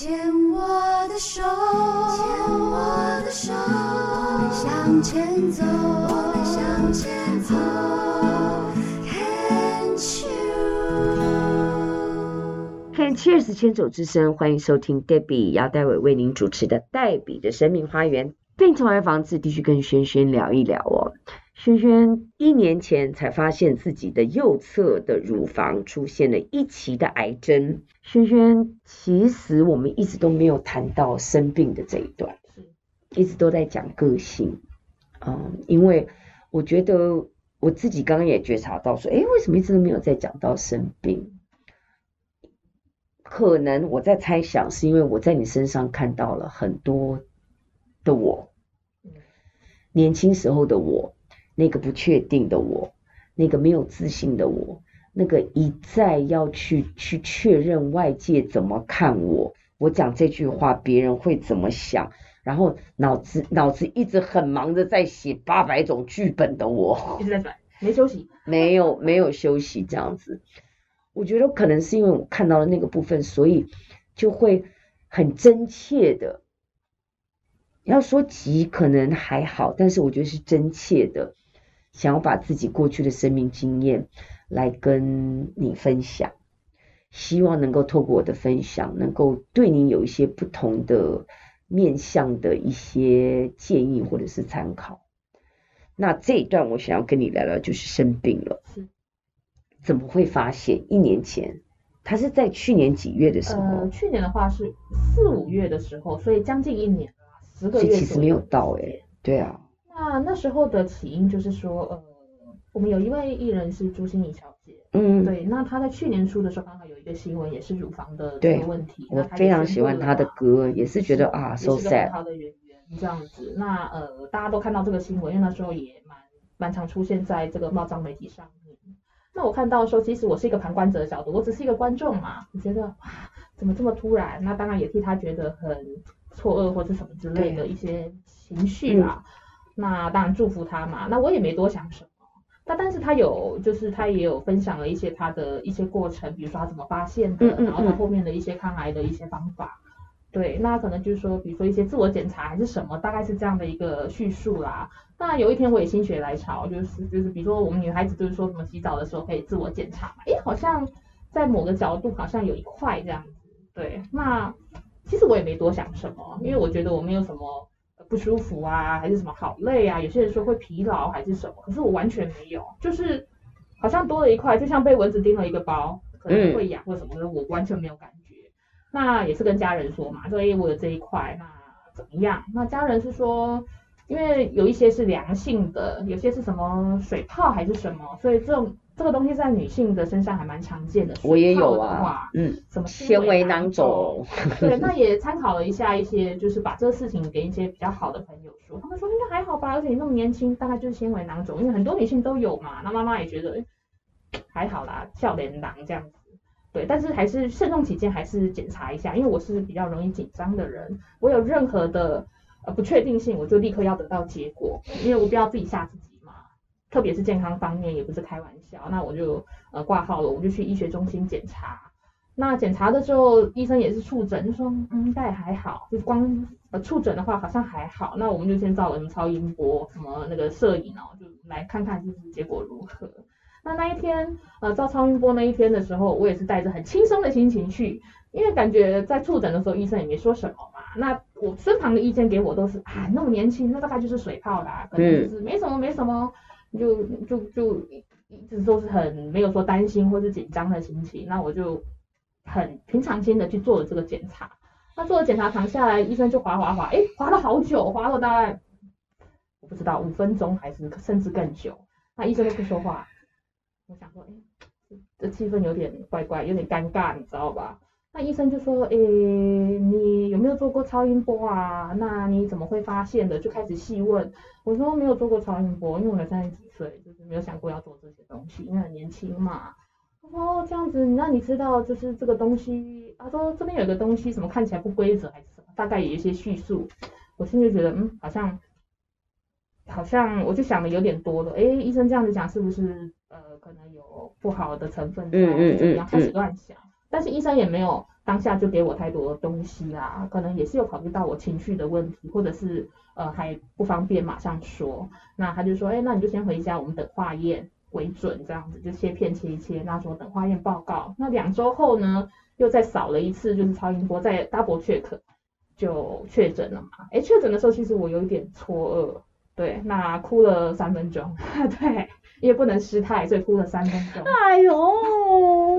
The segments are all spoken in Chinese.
牵我的手，牵我的手，我们向前走，我们向前走。看 Cheers 牵手之声，欢迎收听 Debbie 姚代伟为您主持的黛比的生命花园。病虫害防治，继续跟轩轩聊一聊哦。轩轩一年前才发现自己的右侧的乳房出现了一期的癌症。轩轩，其实我们一直都没有谈到生病的这一段，一直都在讲个性。嗯，因为我觉得我自己刚刚也觉察到说，诶，为什么一直都没有在讲到生病？可能我在猜想，是因为我在你身上看到了很多的我，年轻时候的我。那个不确定的我，那个没有自信的我，那个一再要去去确认外界怎么看我，我讲这句话别人会怎么想，然后脑子脑子一直很忙着在写八百种剧本的我，一直在转，没休息，没有没有休息这样子，我觉得可能是因为我看到了那个部分，所以就会很真切的，要说急可能还好，但是我觉得是真切的。想要把自己过去的生命经验来跟你分享，希望能够透过我的分享，能够对你有一些不同的面向的一些建议或者是参考。那这一段我想要跟你聊聊，就是生病了，是怎么会发现？一年前，他是在去年几月的时候？呃，去年的话是四五月的时候，所以将近一年了，十个月其实没有到哎、欸，对啊。那那时候的起因就是说，呃，我们有一位艺人是朱心怡小姐，嗯，对，那她在去年初的时候刚好有一个新闻，也是乳房的这个问题。我非常喜欢她的歌，也是觉得啊，so sad。好的演员这样子，那呃，大家都看到这个新闻，因为那时候也蛮蛮常出现在这个报章媒体上面。那我看到的时候，其实我是一个旁观者的角度，我只是一个观众嘛，我觉得哇，怎么这么突然？那当然也替她觉得很错愕或者什么之类的一些情绪啊。那当然祝福他嘛，那我也没多想什么。那但是他有，就是他也有分享了一些他的一些过程，比如说他怎么发现的，然后他后面的一些抗癌的一些方法。对，那可能就是说，比如说一些自我检查还是什么，大概是这样的一个叙述啦。那有一天我也心血来潮，就是就是比如说我们女孩子就是说什么洗澡的时候可以自我检查嘛，诶，好像在某个角度好像有一块这样子。对，那其实我也没多想什么，因为我觉得我没有什么。不舒服啊，还是什么好累啊？有些人说会疲劳还是什么，可是我完全没有，就是好像多了一块，就像被蚊子叮了一个包，可能会痒或什么的，我完全没有感觉。那也是跟家人说嘛，说哎，我有这一块，那怎么样？那家人是说，因为有一些是良性的，有些是什么水泡还是什么，所以这种。这个东西在女性的身上还蛮常见的，我也有啊，嗯，什么纤维囊肿，对，那也参考了一下一些，就是把这个事情给一些比较好的朋友说，他们说应该还好吧，而且你那么年轻，大概就是纤维囊肿，因为很多女性都有嘛，那妈妈也觉得还好啦，笑脸囊这样子，对，但是还是慎重起见，还是检查一下，因为我是比较容易紧张的人，我有任何的呃不确定性，我就立刻要得到结果，因为我不要自己吓自己。特别是健康方面也不是开玩笑，那我就呃挂号了，我就去医学中心检查。那检查的时候，医生也是触诊，就说嗯应该还好，就是光呃触诊的话好像还好。那我们就先照了什么超音波，什么那个摄影哦，就来看看就是结果如何。那那一天呃照超音波那一天的时候，我也是带着很轻松的心情去，因为感觉在触诊的时候医生也没说什么嘛。那我身旁的意见给我都是啊那么年轻，那大概就是水泡啦，可能就是没什么没什么。就就就一直都是很没有说担心或是紧张的心情，那我就很平常心的去做了这个检查。那做了检查躺下来，医生就滑滑滑，哎，滑了好久，滑了大概我不知道五分钟还是甚至更久。那医生都不说话，我想说，哎，这气氛有点怪怪，有点尴尬，你知道吧？那医生就说，诶，你有没有做过超音波啊？那你怎么会发现的？就开始细问。我说没有做过超音波，因为我才三十几岁，就是没有想过要做这些东西，因为很年轻嘛。他说哦，这样子，那你知道就是这个东西？他说这边有个东西，什么看起来不规则还是什么？大概有一些叙述。我心里觉得，嗯，好像好像，我就想的有点多了。诶，医生这样子讲是不是呃可能有不好的成分在？嗯嗯嗯，开始乱想。但是医生也没有当下就给我太多东西啦，可能也是有考虑到我情绪的问题，或者是呃还不方便马上说，那他就说，哎，那你就先回家，我们等化验为准，这样子就切片切一切，那说等化验报告，那两周后呢，又再扫了一次，就是超音波再 double check，就确诊了嘛，哎，确诊的时候其实我有一点错愕，对，那哭了三分钟，对。因为不能失态，所以哭了三分钟。哎呦，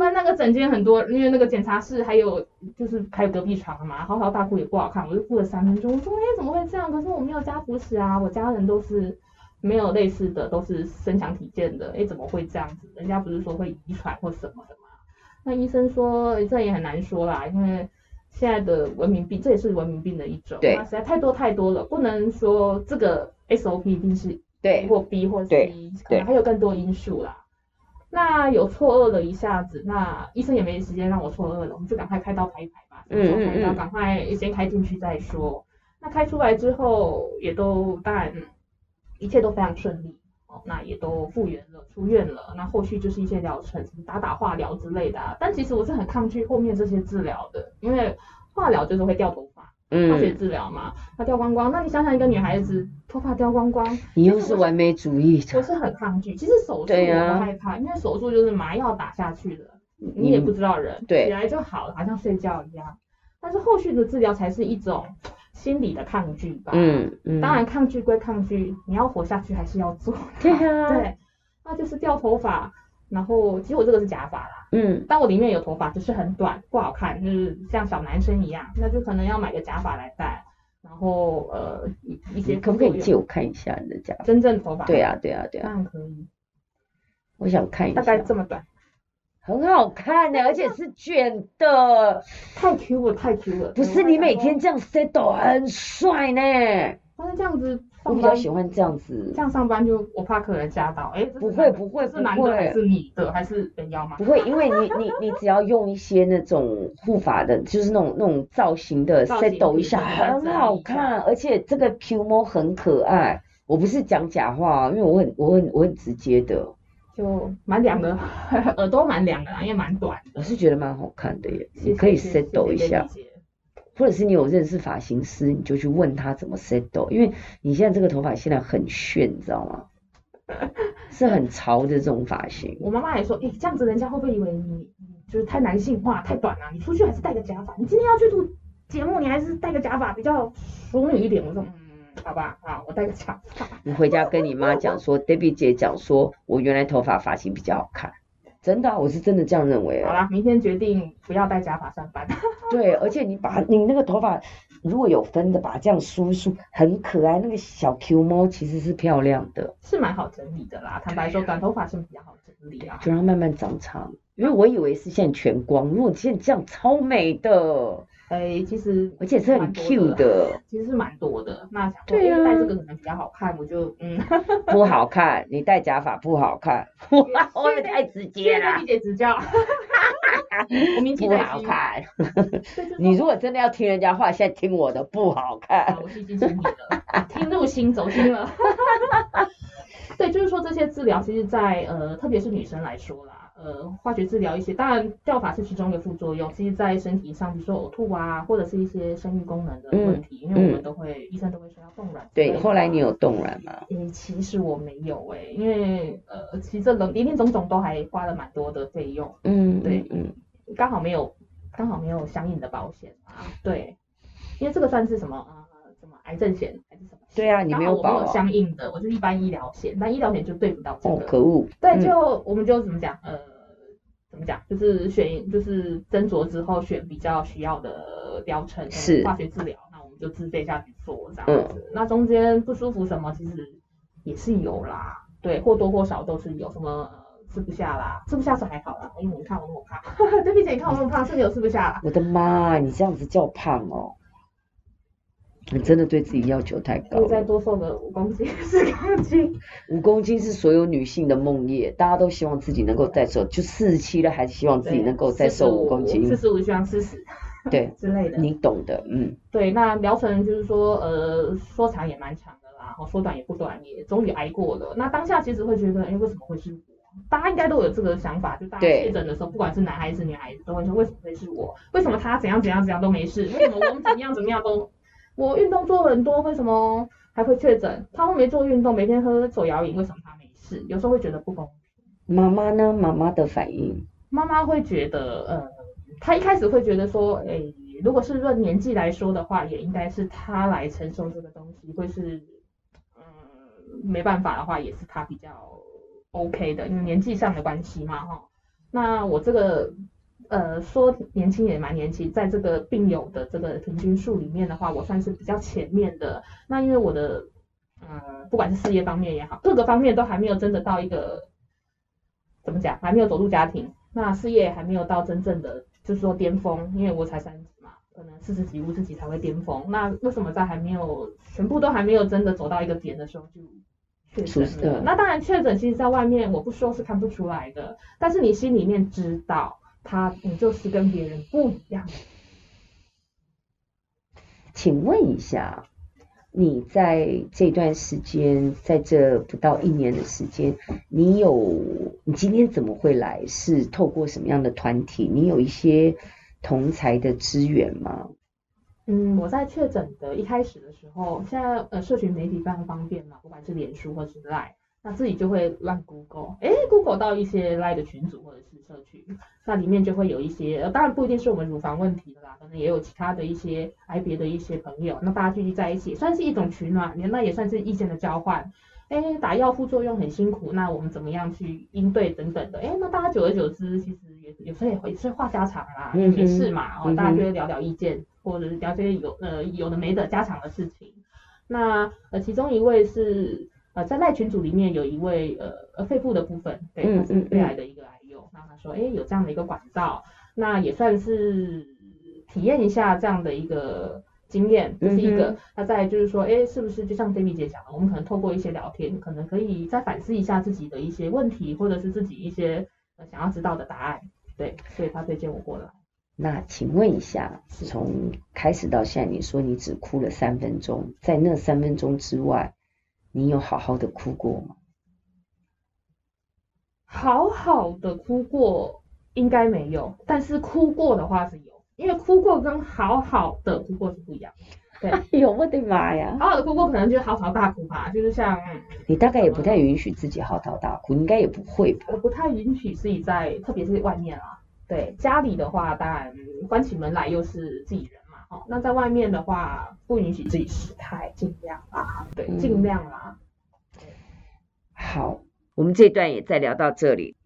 那那个整间很多，因为那个检查室还有就是还有隔壁床嘛，嚎啕大哭也不好看，我就哭了三分钟。我说哎，怎么会这样？可是我没有家族史啊，我家人都是没有类似的，都是身强体健的。哎，怎么会这样子？人家不是说会遗传或什么的吗？那医生说这也很难说啦，因为现在的文明病，这也是文明病的一种。对，实在太多太多了，不能说这个 SOP 一定是。对，或 B 或 C，可能还有更多因素啦。那有错愕了一下子，那医生也没时间让我错愕了，我们就赶快开刀排一排吧。嗯嗯嗯。赶快先开进去再说。那开出来之后，也都当然一切都非常顺利哦，那也都复原了，出院了。那后续就是一些疗程，打打化疗之类的啊。但其实我是很抗拒后面这些治疗的，因为化疗就是会掉头发。化学治疗嘛，它掉光光。那你想想，一个女孩子头发掉光光，你又是完美主义者。我是很抗拒，其实手术我不害怕，啊、因为手术就是麻药打下去的，你也不知道人，对，起来就好了，好像睡觉一样。但是后续的治疗才是一种心理的抗拒吧。嗯嗯。当然抗拒归抗拒，你要活下去还是要做。对啊。对，那就是掉头发。然后其实我这个是假发啦，嗯，但我里面有头发，只是很短，不好看，就是像小男生一样，那就可能要买个假发来戴。然后呃一一些可不可以借我看一下你的假发？真正头发？对啊对啊对啊，当然可以。我想看一下。大概这么短。很好看的，而且是卷的。太 Q 了，太 Q 了。不是你每天这样 set 很帅呢。但是这样子。我比较喜欢这样子，这样上班就我怕客人吓到，哎，不会不会，是男的还是女的还是人妖吗？不会，因为你你你只要用一些那种护发的，就是那种那种造型的 set 一下，很好看，而且这个 Q 毛很可爱。我不是讲假话，因为我很我很我很直接的，就蛮凉的，耳朵蛮凉的，因为蛮短的。我是觉得蛮好看的耶，你可以 set 一下。或者是你有认识发型师，你就去问他怎么 set，因为你现在这个头发现在很炫，你知道吗？是很潮的这种发型。我妈妈也说，哎、欸，这样子人家会不会以为你就是太男性化、太短啊？你出去还是戴个假发。你今天要去录节目，你还是戴个假发比较淑女一点。我说，嗯，好吧，好，我戴个假发。你回家跟你妈讲说，Debbie 姐讲说我原来头发发型比较好看。真的、啊，我是真的这样认为。好啦，明天决定不要戴假发上班。对，而且你把你那个头发如果有分的，把它这样梳一梳，很可爱。那个小 Q 猫其实是漂亮的，是蛮好整理的啦。坦白说，短头发是比较好整理啊。就让它慢慢长长，因为我以为是现在全光，如果现在这样超美的。哎、欸，其实而且是很 Q 的，其实是蛮多的。那想说，对啊，戴这个可能比较好看，我就嗯，不好看，你戴假发不好看，哇，我也太直接了。谢谢丽姐指教，我明天不好看。你如果真的要听人家话，现在听我的不好看。我是听你的，听入心，走心了。对，就是说这些治疗，其实在呃，特别是女生来说啦。呃，化学治疗一些，当然掉发是其中一个副作用。其实，在身体上，比如说呕吐啊，或者是一些生育功能的问题，嗯、因为我们都会，嗯、医生都会说要冻卵。对，后来你有冻卵吗？嗯，其实我没有诶、欸，因为呃，其实这林林总总都还花了蛮多的费用。嗯，对，嗯，刚好没有，刚好没有相应的保险啊。对，因为这个算是什么啊？什么癌症险还是什么？对啊，你没有保、啊、我没有相应的，我是一般医疗险，但医疗险就对不到这个。哦，可恶。对，就、嗯、我们就怎么讲？呃。怎么讲？就是选，就是斟酌之后选比较需要的疗程，是化学治疗，那我们就自费下去做这样子。嗯、那中间不舒服什么，其实也是有啦，对，或多或少都是有。什么吃不下啦，吃不下是还好啦，因为你看我那么胖，对不起，你看我那么胖，是不是有吃不下啦？我的妈，你这样子叫胖哦。你真的对自己要求太高了。再多瘦个五公斤，四公斤。五公斤是所有女性的梦魇，大家都希望自己能够再瘦，就四十七了，还是希望自己能够再瘦五公斤。四十五希望四十。对，之类的。你懂的，嗯。对，那疗程就是说，呃，说长也蛮长的啦，然后说短也不短，也终于挨过了。那当下其实会觉得，哎，为什么会是我啊？大家应该都有这个想法，就大家确诊的时候，不管是男孩子女孩子，都会说为什么会是我？为什么他怎样怎样怎样都没事？为什么我们怎么样怎么样都？我运动做很多，为什么还会确诊？他都没做运动，每天喝手摇饮，为什么他没事？有时候会觉得不公平。妈妈呢？妈妈的反应？妈妈会觉得，呃，她一开始会觉得说，哎、欸，如果是论年纪来说的话，也应该是她来承受这个东西，会是，嗯，没办法的话，也是她比较 OK 的，因为年纪上的关系嘛，哈。那我这个。呃，说年轻也蛮年轻，在这个病友的这个平均数里面的话，我算是比较前面的。那因为我的，呃，不管是事业方面也好，各个方面都还没有真的到一个，怎么讲，还没有走入家庭，那事业还没有到真正的，就是说巅峰，因为我才三十嘛，可能四十几、五十几才会巅峰。那为什么在还没有全部都还没有真的走到一个点的时候就确诊了？那当然确诊，其实在外面我不说是看不出来的，但是你心里面知道。他，你就是跟别人不一样。请问一下，你在这段时间，在这不到一年的时间，你有，你今天怎么会来？是透过什么样的团体？你有一些同才的资源吗？嗯，我在确诊的一开始的时候，现在呃，社群媒体非常方便嘛，不管是脸书或是 Line。那自己就会乱 Google，哎，Google 到一些 Line 的群组或者是社区，那里面就会有一些，当然不一定是我们乳房问题的啦，可能也有其他的一些癌别的一些朋友，那大家聚集在一起，算是一种取暖，那也算是意见的交换。哎，打药副作用很辛苦，那我们怎么样去应对等等的？哎，那大家久而久之，其实也有时候也会是话家常啦，也没事嘛，哦，大家就会聊聊意见，或者是聊些有呃有的没的家常的事情。那呃其中一位是。呃，在赖群组里面有一位呃呃肺部的部分，对，他是肺癌的一个癌友，那、嗯嗯、他说，哎，有这样的一个管道，那也算是体验一下这样的一个经验，这、就是一个。那、嗯、再就是说，哎，是不是就像 Debbie 姐讲的，我们可能透过一些聊天，可能可以再反思一下自己的一些问题，或者是自己一些呃想要知道的答案，对，所以他推荐我过来。那请问一下，从开始到现在，你说你只哭了三分钟，在那三分钟之外。你有好好的哭过吗？好好的哭过应该没有，但是哭过的话是有，因为哭过跟好好的哭过是不一样。对，哎呦我的妈呀！好好的哭过可能就是嚎啕大哭吧，就是像你大概也不太允许自己嚎啕大哭，应该也不会吧？我不太允许自己在，特别是外面啊。对，家里的话当然关起门来又是自己人。好，那在外面的话，不允许自己失态，尽量啊，对，尽量啦。好，我们这段也再聊到这里。